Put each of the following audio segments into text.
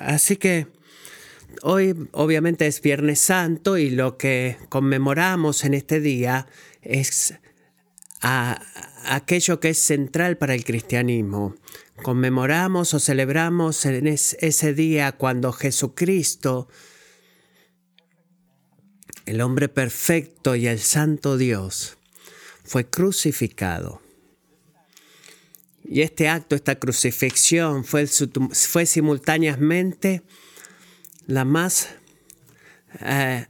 Así que hoy obviamente es Viernes Santo y lo que conmemoramos en este día es aquello que es central para el cristianismo. Conmemoramos o celebramos en ese día cuando Jesucristo, el hombre perfecto y el santo Dios, fue crucificado. Y este acto, esta crucifixión, fue, simultáneamente la más eh,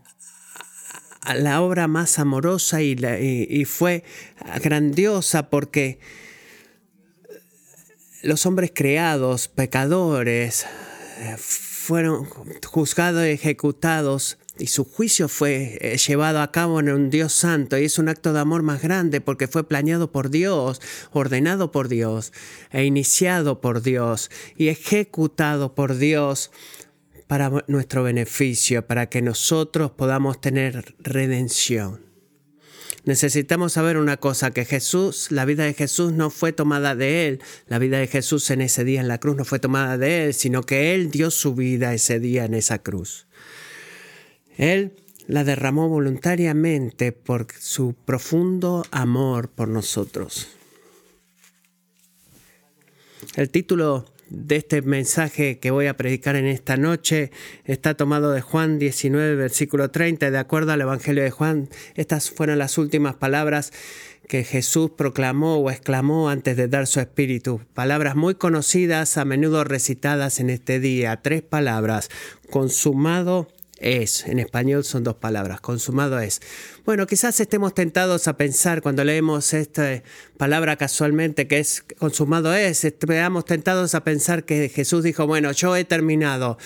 la obra más amorosa y, y, fue grandiosa porque los hombres creados, pecadores, fueron juzgados y ejecutados y su juicio fue eh, llevado a cabo en un Dios santo y es un acto de amor más grande porque fue planeado por Dios, ordenado por Dios e iniciado por Dios y ejecutado por Dios para nuestro beneficio, para que nosotros podamos tener redención. Necesitamos saber una cosa, que Jesús, la vida de Jesús no fue tomada de Él, la vida de Jesús en ese día en la cruz no fue tomada de Él, sino que Él dio su vida ese día en esa cruz. Él la derramó voluntariamente por su profundo amor por nosotros. El título de este mensaje que voy a predicar en esta noche está tomado de Juan 19, versículo 30. De acuerdo al Evangelio de Juan, estas fueron las últimas palabras que Jesús proclamó o exclamó antes de dar su espíritu. Palabras muy conocidas, a menudo recitadas en este día. Tres palabras. Consumado es. En español son dos palabras, consumado es. Bueno, quizás estemos tentados a pensar cuando leemos esta palabra casualmente que es consumado es, estemos tentados a pensar que Jesús dijo, bueno, yo he terminado,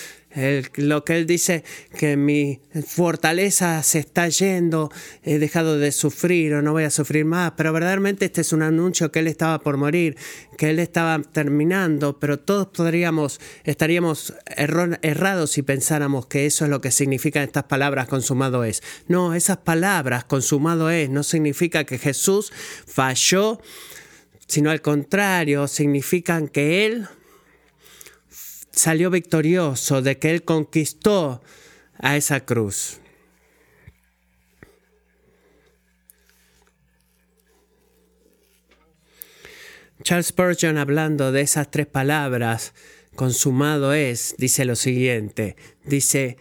lo que él dice, que mi fortaleza se está yendo, he dejado de sufrir o no voy a sufrir más, pero verdaderamente este es un anuncio que él estaba por morir, que él estaba terminando, pero todos podríamos, estaríamos errados si pensáramos que eso es lo que significan estas palabras consumado es. No, esas palabras consumado es no significa que Jesús falló, sino al contrario, significan que él salió victorioso, de que Él conquistó a esa cruz. Charles Spurgeon hablando de esas tres palabras, consumado es, dice lo siguiente, dice,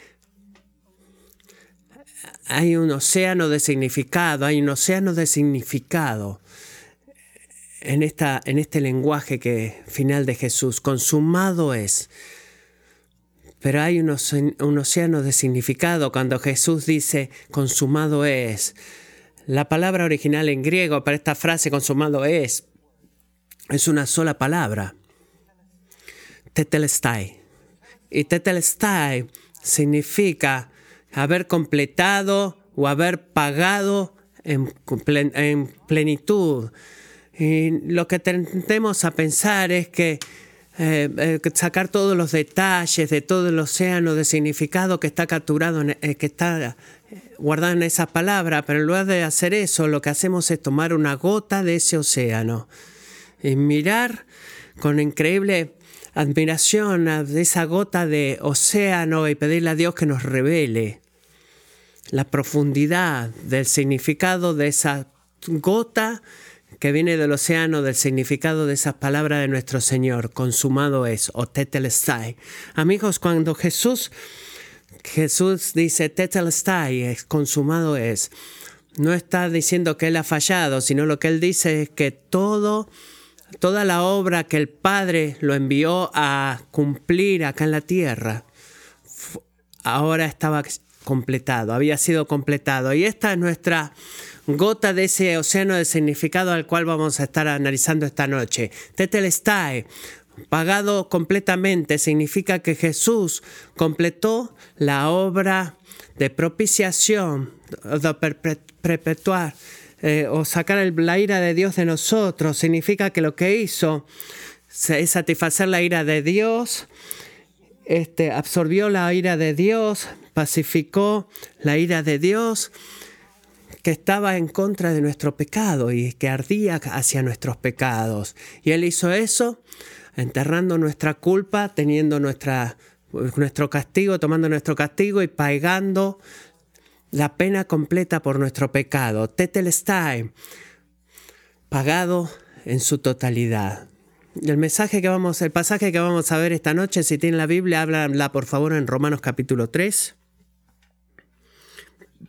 hay un océano de significado, hay un océano de significado en, esta, en este lenguaje que, final de Jesús. Consumado es. Pero hay un, un océano de significado cuando Jesús dice consumado es. La palabra original en griego para esta frase consumado es es una sola palabra. Tetelestai. Y tetelestai significa haber completado o haber pagado en, en plenitud, y lo que tendemos a pensar es que eh, eh, sacar todos los detalles de todo el océano de significado que está capturado, eh, que está guardado en esa palabra, pero en lugar de hacer eso, lo que hacemos es tomar una gota de ese océano y mirar con increíble admiración a esa gota de océano y pedirle a Dios que nos revele la profundidad del significado de esa gota que viene del océano del significado de esas palabras de nuestro Señor, consumado es, o tetelestai. Amigos, cuando Jesús, Jesús dice tetelestai, es, consumado es, no está diciendo que Él ha fallado, sino lo que Él dice es que todo, toda la obra que el Padre lo envió a cumplir acá en la tierra, ahora estaba completado, había sido completado. Y esta es nuestra gota de ese océano de significado al cual vamos a estar analizando esta noche. Tetelestai, pagado completamente, significa que Jesús completó la obra de propiciación, de perpetuar eh, o sacar la ira de Dios de nosotros. Significa que lo que hizo es satisfacer la ira de Dios, este, absorbió la ira de Dios, pacificó la ira de Dios que estaba en contra de nuestro pecado y que ardía hacia nuestros pecados. Y Él hizo eso enterrando nuestra culpa, teniendo nuestra nuestro castigo, tomando nuestro castigo y pagando la pena completa por nuestro pecado. Tetelestai, pagado en su totalidad. El mensaje que vamos, el pasaje que vamos a ver esta noche, si tienen la Biblia, háblanla por favor en Romanos capítulo 3.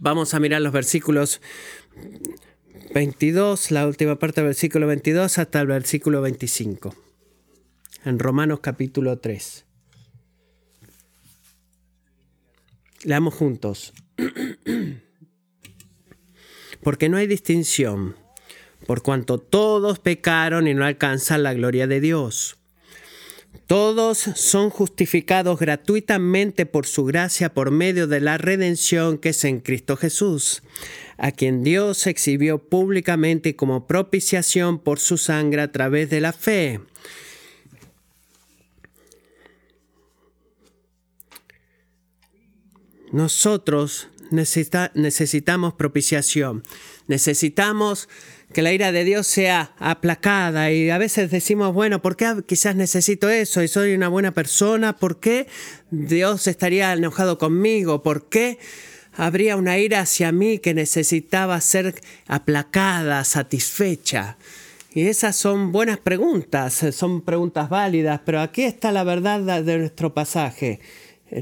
Vamos a mirar los versículos 22, la última parte del versículo 22 hasta el versículo 25. En Romanos capítulo 3. Leamos juntos. Porque no hay distinción, por cuanto todos pecaron y no alcanzan la gloria de Dios. Todos son justificados gratuitamente por su gracia por medio de la redención que es en Cristo Jesús, a quien Dios exhibió públicamente como propiciación por su sangre a través de la fe. Nosotros necesitamos propiciación, necesitamos que la ira de Dios sea aplacada y a veces decimos, bueno, ¿por qué quizás necesito eso y soy una buena persona? ¿Por qué Dios estaría enojado conmigo? ¿Por qué habría una ira hacia mí que necesitaba ser aplacada, satisfecha? Y esas son buenas preguntas, son preguntas válidas, pero aquí está la verdad de nuestro pasaje.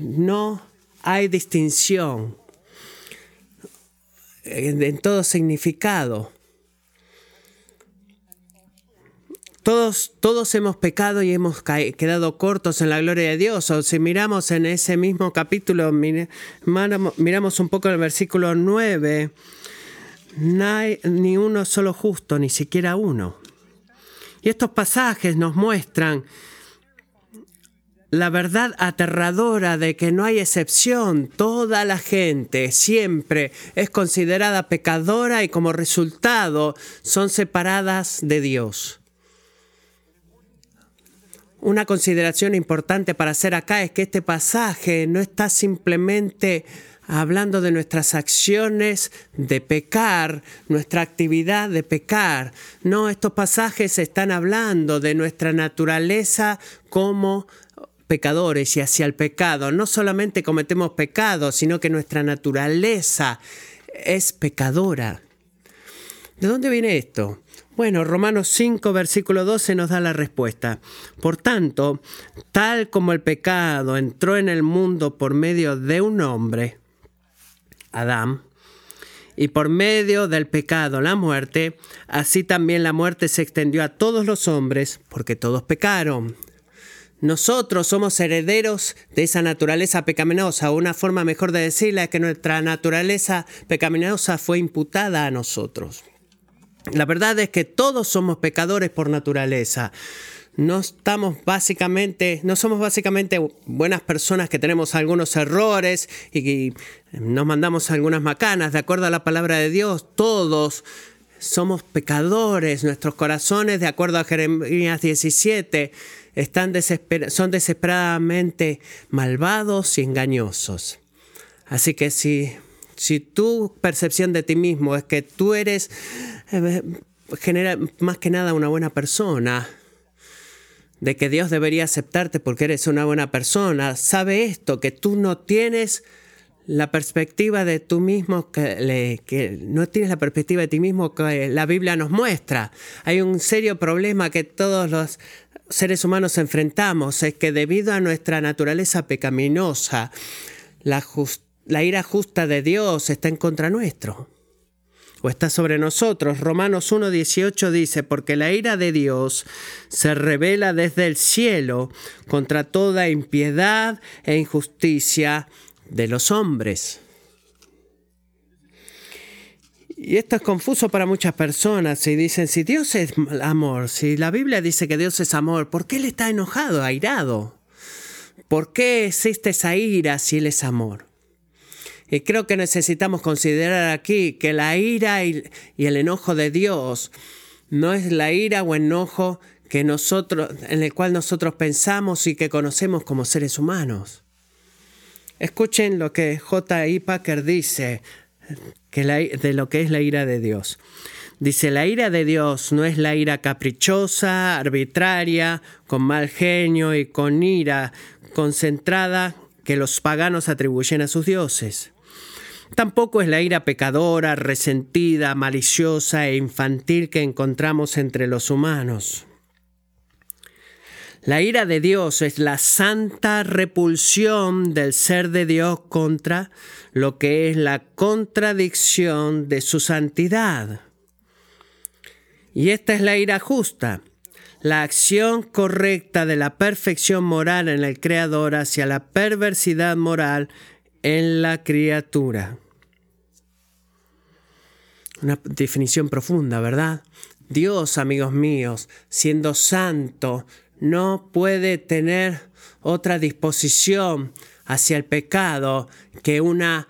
No hay distinción en todo significado. Todos, todos hemos pecado y hemos quedado cortos en la gloria de Dios. O si miramos en ese mismo capítulo, miramos un poco el versículo 9, no hay ni uno solo justo, ni siquiera uno. Y estos pasajes nos muestran la verdad aterradora de que no hay excepción, toda la gente siempre es considerada pecadora y como resultado son separadas de Dios. Una consideración importante para hacer acá es que este pasaje no está simplemente hablando de nuestras acciones de pecar, nuestra actividad de pecar. No, estos pasajes están hablando de nuestra naturaleza como pecadores y hacia el pecado. No solamente cometemos pecados, sino que nuestra naturaleza es pecadora. ¿De dónde viene esto? Bueno, Romanos 5, versículo 12 nos da la respuesta. Por tanto, tal como el pecado entró en el mundo por medio de un hombre, Adán, y por medio del pecado la muerte, así también la muerte se extendió a todos los hombres, porque todos pecaron. Nosotros somos herederos de esa naturaleza pecaminosa. Una forma mejor de decirla es que nuestra naturaleza pecaminosa fue imputada a nosotros. La verdad es que todos somos pecadores por naturaleza. No estamos básicamente, no somos básicamente buenas personas que tenemos algunos errores y, nos mandamos algunas macanas. De acuerdo a la palabra de Dios, todos somos pecadores. Nuestros corazones, de acuerdo a Jeremías 17, están son desesperadamente malvados y engañosos. Así que si, si tu percepción de ti mismo es que tú eres eh, genera más que nada una buena persona, de que Dios debería aceptarte porque eres una buena persona, sabe esto, que tú no tienes la perspectiva de tú mismo que, no tienes la perspectiva de ti mismo que la Biblia nos muestra. Hay un serio problema que todos los seres humanos enfrentamos es que debido a nuestra naturaleza pecaminosa, la, la ira justa de Dios está en contra nuestro o está sobre nosotros. Romanos 1.18 dice, porque la ira de Dios se revela desde el cielo contra toda impiedad e injusticia de los hombres. Y esto es confuso para muchas personas y dicen, si Dios es amor, si la Biblia dice que Dios es amor, ¿por qué Él está enojado, airado? ¿Por qué existe esa ira si Él es amor? Y creo que necesitamos considerar aquí que la ira y, el enojo de Dios no es la ira o enojo que nosotros, en el cual nosotros pensamos y que conocemos como seres humanos. Escuchen lo que J. I. Packer dice de lo que es la ira de Dios. Dice, la ira de Dios no es la ira caprichosa, arbitraria, con mal genio y con ira, concentrada que los paganos atribuyen a sus dioses. Tampoco es la ira pecadora, resentida, maliciosa e infantil que encontramos entre los humanos. La ira de Dios es la santa repulsión del ser de Dios contra lo que es la contradicción de su santidad. Y esta es la ira justa, la acción correcta de la perfección moral en el Creador hacia la perversidad moral en la criatura. Una definición profunda, ¿verdad? Dios, amigos míos, siendo santo, no puede tener otra disposición hacia el pecado que una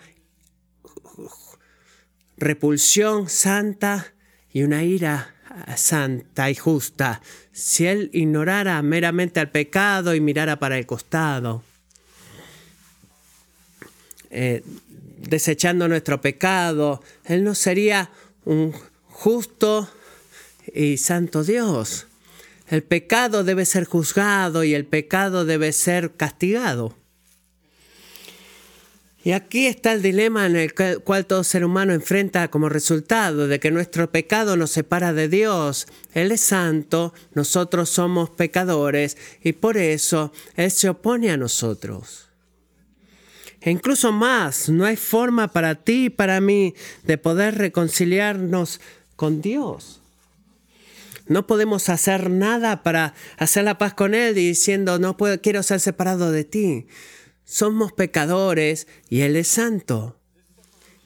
repulsión santa y una ira santa y justa. Si Él ignorara meramente al pecado y mirara para el costado, eh, desechando nuestro pecado, Él no sería un justo y santo Dios. El pecado debe ser juzgado y el pecado debe ser castigado. Y aquí está el dilema en el cual todo ser humano enfrenta como resultado de que nuestro pecado nos separa de Dios. Él es santo, nosotros somos pecadores y por eso Él se opone a nosotros. E incluso más, no hay forma para ti y para mí de poder reconciliarnos con Dios. No podemos hacer nada para hacer la paz con Él diciendo, no puedo, quiero ser separado de ti. Somos pecadores y Él es santo.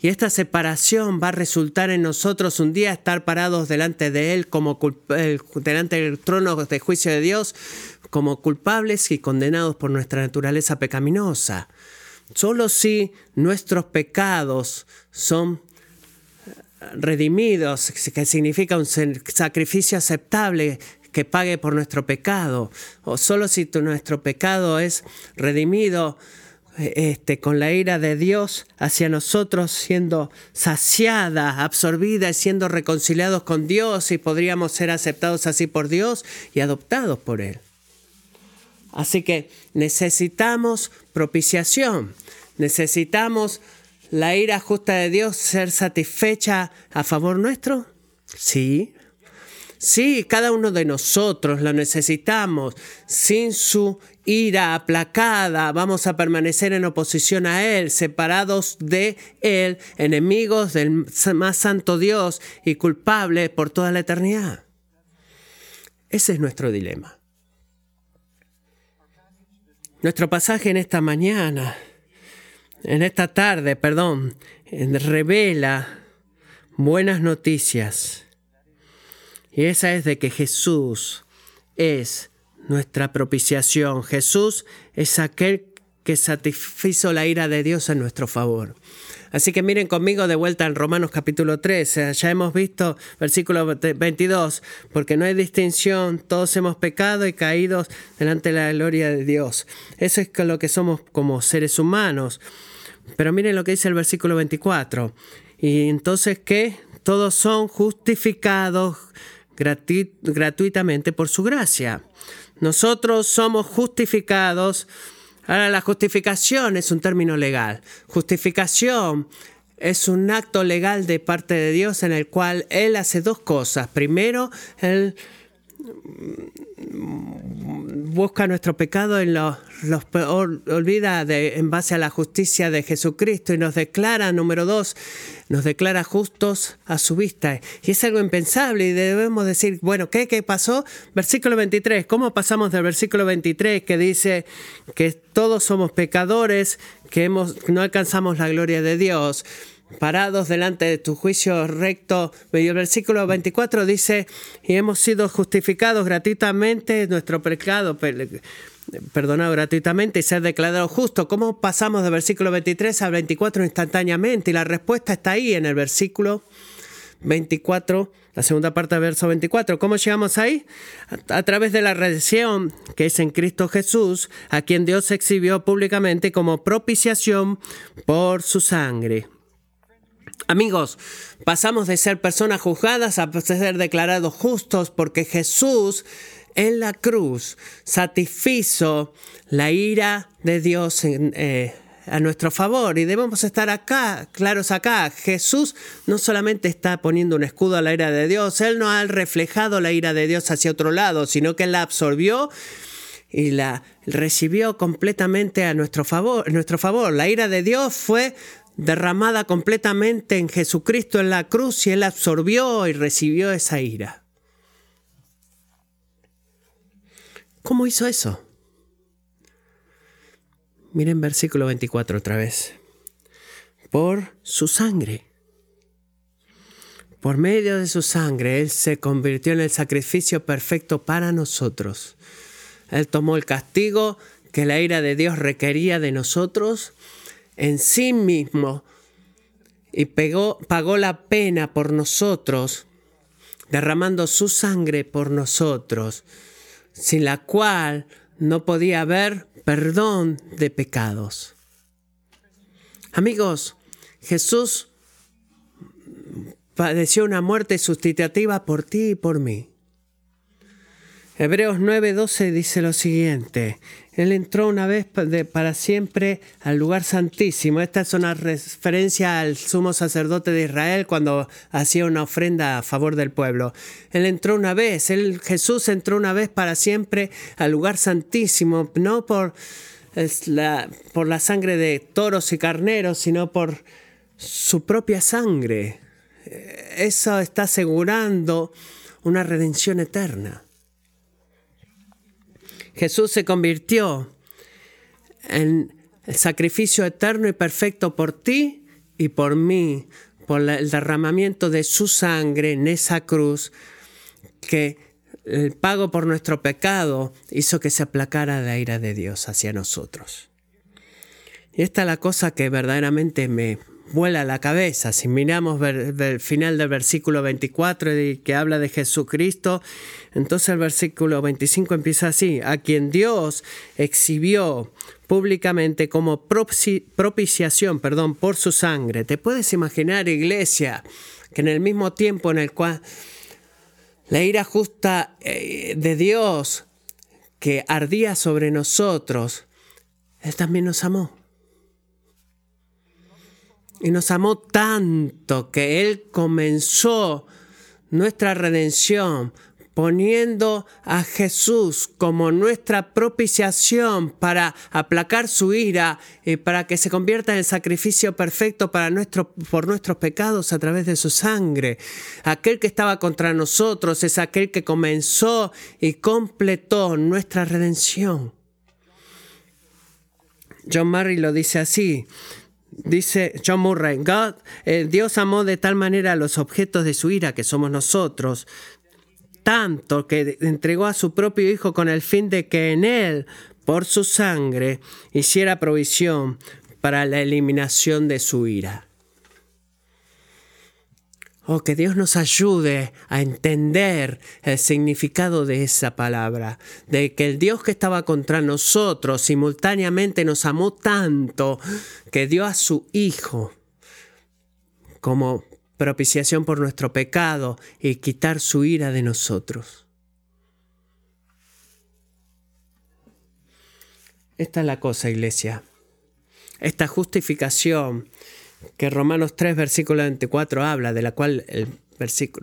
Y esta separación va a resultar en nosotros un día estar parados delante de Él, como delante del trono de juicio de Dios, como culpables y condenados por nuestra naturaleza pecaminosa. Solo si nuestros pecados son redimidos, que significa un sacrificio aceptable que pague por nuestro pecado, o solo si nuestro pecado es redimido este, con la ira de Dios hacia nosotros, siendo saciada, absorbida y siendo reconciliados con Dios y podríamos ser aceptados así por Dios y adoptados por Él. Así que necesitamos propiciación, necesitamos la ira justa de Dios ser satisfecha a favor nuestro. Sí, sí, cada uno de nosotros lo necesitamos. Sin su ira aplacada, vamos a permanecer en oposición a Él, separados de Él, enemigos del más santo Dios y culpables por toda la eternidad. Ese es nuestro dilema. Nuestro pasaje en esta mañana, en esta tarde, perdón, revela buenas noticias. Y esa es de que Jesús es nuestra propiciación. Jesús es aquel que satisfizo la ira de Dios en nuestro favor. Así que miren conmigo de vuelta en Romanos capítulo 13. Ya hemos visto versículo 22, porque no hay distinción, todos hemos pecado y caídos delante de la gloria de Dios. Eso es lo que somos como seres humanos. Pero miren lo que dice el versículo 24. Y entonces, ¿qué? Todos son justificados gratuitamente por su gracia. Nosotros somos justificados Ahora, la justificación es un término legal. Justificación es un acto legal de parte de Dios en el cual Él hace dos cosas. Primero, Él busca nuestro pecado y los, olvida de, en base a la justicia de Jesucristo y nos declara, número dos, nos declara justos a su vista. Y es algo impensable y debemos decir, bueno, ¿qué, qué pasó? Versículo 23, ¿cómo pasamos del versículo 23 que dice que todos somos pecadores, que hemos, no alcanzamos la gloria de Dios? Parados delante de tu juicio recto. Y el versículo 24 dice, y hemos sido justificados gratuitamente, nuestro pecado perdonado gratuitamente y ser declarado justo. ¿Cómo pasamos del versículo 23 al 24 instantáneamente? Y la respuesta está ahí en el versículo 24, la segunda parte del verso 24. ¿Cómo llegamos ahí? A, a, través de la redención que es en Cristo Jesús, a quien Dios exhibió públicamente como propiciación por su sangre. Amigos, pasamos de ser personas juzgadas a ser declarados justos porque Jesús en la cruz satisfizo la ira de Dios eh, a nuestro favor y debemos estar acá, claros acá. Jesús no solamente está poniendo un escudo a la ira de Dios, Él no ha reflejado la ira de Dios hacia otro lado, sino que la absorbió y la recibió completamente a nuestro favor. nuestro favor. La ira de Dios fue derramada completamente en Jesucristo en la cruz y Él absorbió y recibió esa ira. ¿Cómo hizo eso? Miren versículo 24 otra vez. Por su sangre. Por medio de su sangre, Él se convirtió en el sacrificio perfecto para nosotros. Él tomó el castigo que la ira de Dios requería de nosotros en sí mismo y pagó la pena por nosotros, derramando su sangre por nosotros, sin la cual no podía haber perdón de pecados. Amigos, Jesús padeció una muerte sustitutiva por ti y por mí. Hebreos 9:12 dice lo siguiente, Él entró una vez para siempre al lugar santísimo. Esta es una referencia al sumo sacerdote de Israel cuando hacía una ofrenda a favor del pueblo. Él entró una vez, él, Jesús entró una vez para siempre al lugar santísimo, no por la, por la sangre de toros y carneros, sino por su propia sangre. Eso está asegurando una redención eterna. Jesús se convirtió en el sacrificio eterno y perfecto por ti y por mí, por el derramamiento de su sangre en esa cruz, que el pago por nuestro pecado hizo que se aplacara la ira de Dios hacia nosotros. Y esta es la cosa que verdaderamente me, vuela la cabeza. Si miramos el final del versículo 24 que habla de Jesucristo, entonces el versículo 25 empieza así, a quien Dios exhibió públicamente como propiciación, perdón, por su sangre. ¿Te puedes imaginar, iglesia, que en el mismo tiempo en el cual la ira justa eh, de Dios que ardía sobre nosotros, Él también nos amó? Y nos amó tanto que Él comenzó nuestra redención poniendo a Jesús como nuestra propiciación para aplacar su ira y para que se convierta en el sacrificio perfecto para nuestro, por nuestros pecados a través de su sangre. Aquel que estaba contra nosotros es aquel que comenzó y completó nuestra redención. John Murray lo dice así. Dice John Murray, God, eh, Dios amó de tal manera a los objetos de su ira, que somos nosotros, tanto que entregó a su propio Hijo con el fin de que en Él, por su sangre, hiciera provisión para la eliminación de su ira. Oh, que Dios nos ayude a entender el significado de esa palabra, de que el Dios que estaba contra nosotros simultáneamente nos amó tanto que dio a su Hijo como propiciación por nuestro pecado y quitar su ira de nosotros. Esta es la cosa, iglesia. Esta justificación que Romanos 3, versículo 24 habla, de la cual el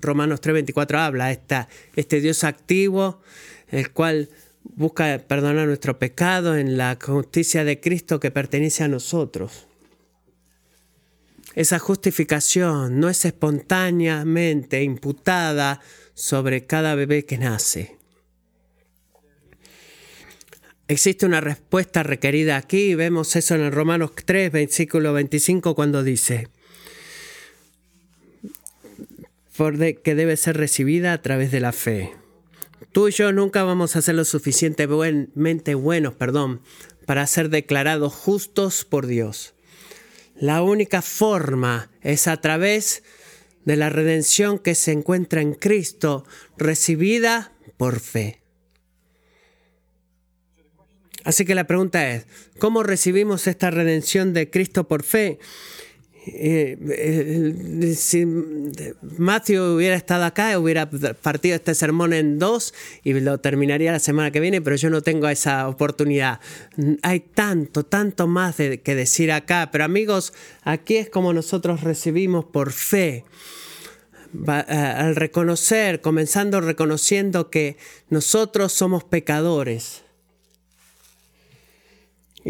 Romanos 3, 24 habla, esta, este Dios activo, el cual busca perdonar nuestro pecado en la justicia de Cristo que pertenece a nosotros. Esa justificación no es espontáneamente imputada sobre cada bebé que nace. Existe una respuesta requerida aquí, vemos eso en el Romanos 3, versículo 25, cuando dice, que debe ser recibida a través de la fe. Tú y yo nunca vamos a ser lo suficientemente buenos, perdón, para ser declarados justos por Dios. La única forma es a través de la redención que se encuentra en Cristo, recibida por fe. Así que la pregunta es, ¿cómo recibimos esta redención de Cristo por fe? Eh, eh, si Matthew hubiera estado acá, hubiera partido este sermón en dos y lo terminaría la semana que viene, pero yo no tengo esa oportunidad. Hay tanto, tanto más que decir acá, pero amigos, aquí es como nosotros recibimos por fe. Eh, al reconocer, comenzando reconociendo que nosotros somos pecadores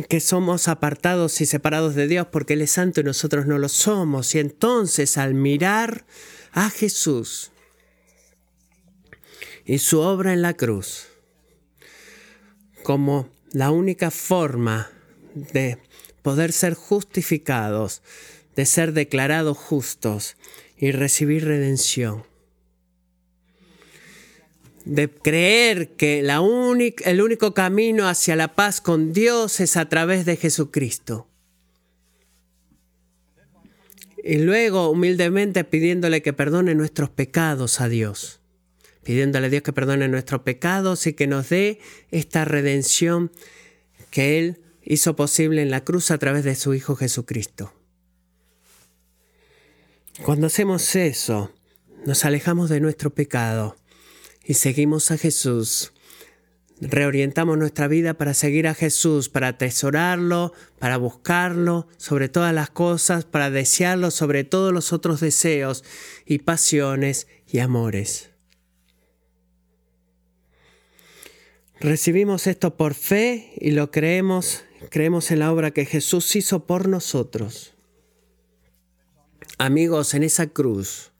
que somos apartados y separados de Dios porque Él es santo y nosotros no lo somos. Y entonces al mirar a Jesús y su obra en la cruz como la única forma de poder ser justificados, de ser declarados justos y recibir redención de creer que la el único camino hacia la paz con Dios es a través de Jesucristo. Y luego humildemente pidiéndole que perdone nuestros pecados a Dios. Pidiéndole a Dios que perdone nuestros pecados y que nos dé esta redención que Él hizo posible en la cruz a través de su Hijo Jesucristo. Cuando hacemos eso, nos alejamos de nuestro pecado y seguimos a Jesús. Reorientamos nuestra vida para seguir a Jesús, para atesorarlo, para buscarlo sobre todas las cosas, para desearlo sobre todos los otros deseos y pasiones y amores. Recibimos esto por fe y lo creemos, creemos en la obra que Jesús hizo por nosotros. Amigos, en esa cruz,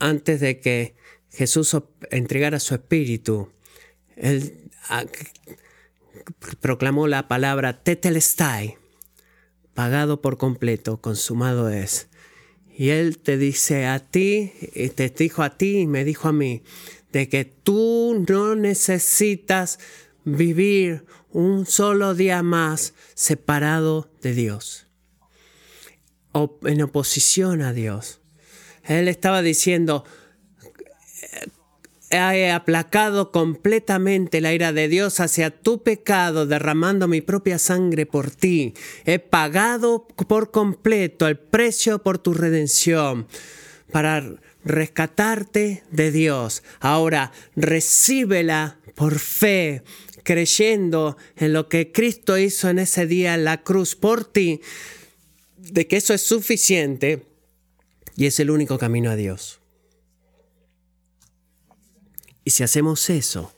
antes de que Jesús entregara su espíritu, él ah, proclamó la palabra tetelestai, pagado por completo, consumado es. Y él te dice a ti, te dijo a ti y me dijo a mí, de que tú no necesitas vivir un solo día más separado de Dios o en oposición a Dios. Él estaba diciendo, he aplacado completamente la ira de Dios hacia tu pecado, derramando mi propia sangre por ti. He pagado por completo el precio por tu redención para rescatarte de Dios. Ahora, recíbela por fe, creyendo en lo que Cristo hizo en ese día en la cruz por ti, de que eso es suficiente y es el único camino a Dios. Y si hacemos eso,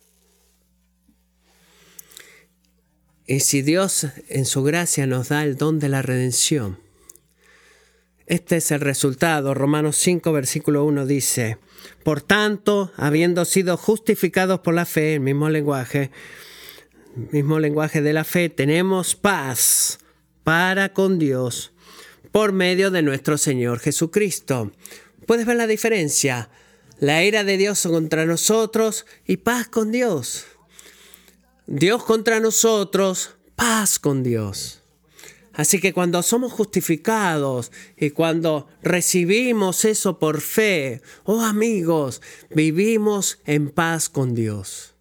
y si Dios en su gracia nos da el don de la redención, este es el resultado. Romanos 5, versículo 1 dice, por tanto, habiendo sido justificados por la fe, el mismo lenguaje, mismo lenguaje de la fe, tenemos paz para con Dios por medio de nuestro Señor Jesucristo. ¿Puedes ver la diferencia? La ira de Dios contra nosotros y paz con Dios. Dios contra nosotros, paz con Dios. Así que cuando somos justificados y cuando recibimos eso por fe, oh amigos, vivimos en paz con Dios.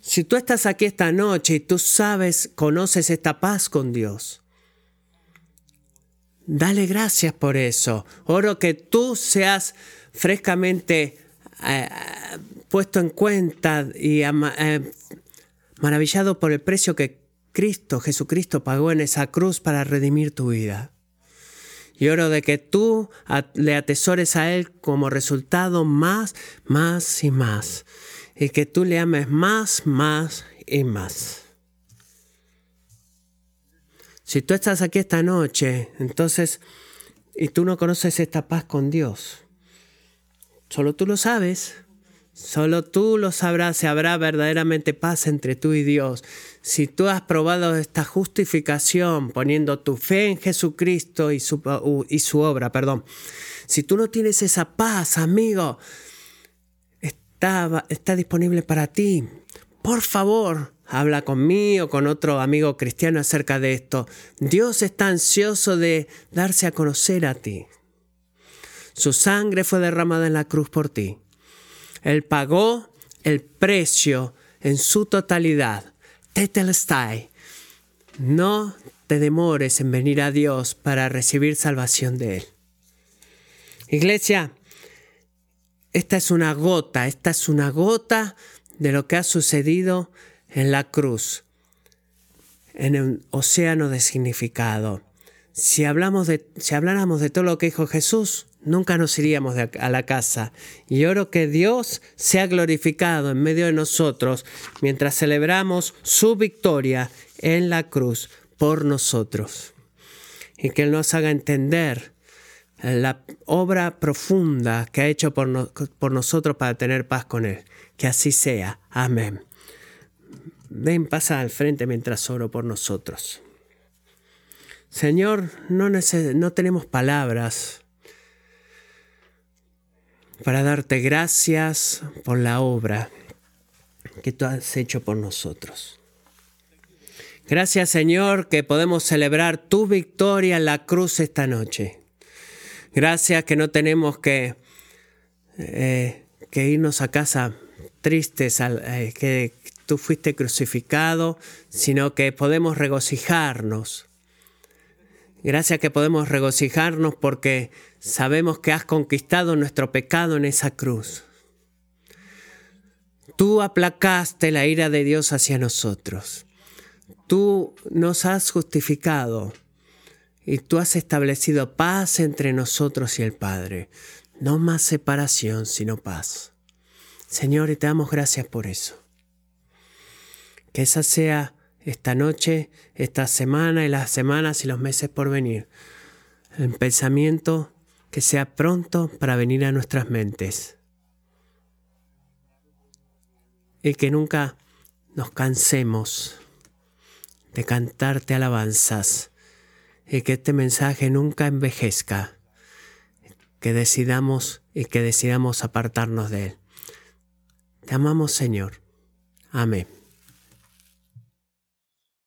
Si tú estás aquí esta noche y tú sabes, conoces esta paz con Dios, Dale gracias por eso. Oro que tú seas frescamente eh, puesto en cuenta y eh, maravillado por el precio que Cristo, Jesucristo, pagó en esa cruz para redimir tu vida. Y oro de que tú le atesores a Él como resultado más, más y más. Y que tú le ames más, más y más. Si tú estás aquí esta noche, entonces, y tú no conoces esta paz con Dios, solo tú lo sabes. Solo tú lo sabrás si habrá verdaderamente paz entre tú y Dios. Si tú has probado esta justificación poniendo tu fe en Jesucristo y su, y su obra, perdón. Si tú no tienes esa paz, amigo, está, está disponible para ti. Por favor, habla conmigo o con otro amigo cristiano acerca de esto. Dios está ansioso de darse a conocer a ti. Su sangre fue derramada en la cruz por ti. Él pagó el precio en su totalidad. Tetelestai. No te demores en venir a Dios para recibir salvación de Él. Iglesia, esta es una gota, esta es una gota de lo que ha sucedido en la cruz, en un océano de significado. Si, hablamos de, si habláramos de todo lo que dijo Jesús, nunca nos iríamos a la casa. Y oro que Dios sea glorificado en medio de nosotros mientras celebramos su victoria en la cruz por nosotros. Y que Él nos haga entender la obra profunda que ha hecho por nosotros para tener paz con Él. Que así sea. Amén. Ven, pasa al frente mientras oro por nosotros. Señor, no, no tenemos palabras para darte gracias por la obra que tú has hecho por nosotros. Gracias Señor que podemos celebrar tu victoria en la cruz esta noche. Gracias que no tenemos que, eh, que irnos a casa tristes, eh, que tú fuiste crucificado, sino que podemos regocijarnos. Gracias que podemos regocijarnos porque sabemos que has conquistado nuestro pecado en esa cruz. Tú aplacaste la ira de Dios hacia nosotros. Tú nos has justificado y tú has establecido paz entre nosotros y el Padre. No más separación, sino paz. Señor, y te damos gracias por eso. Que esa sea esta noche, esta semana y las semanas y los meses por venir. El pensamiento que sea pronto para venir a nuestras mentes. Y que nunca nos cansemos de cantarte alabanzas y que este mensaje nunca envejezca, que decidamos y que decidamos apartarnos de él. Te amamos Señor. Amén.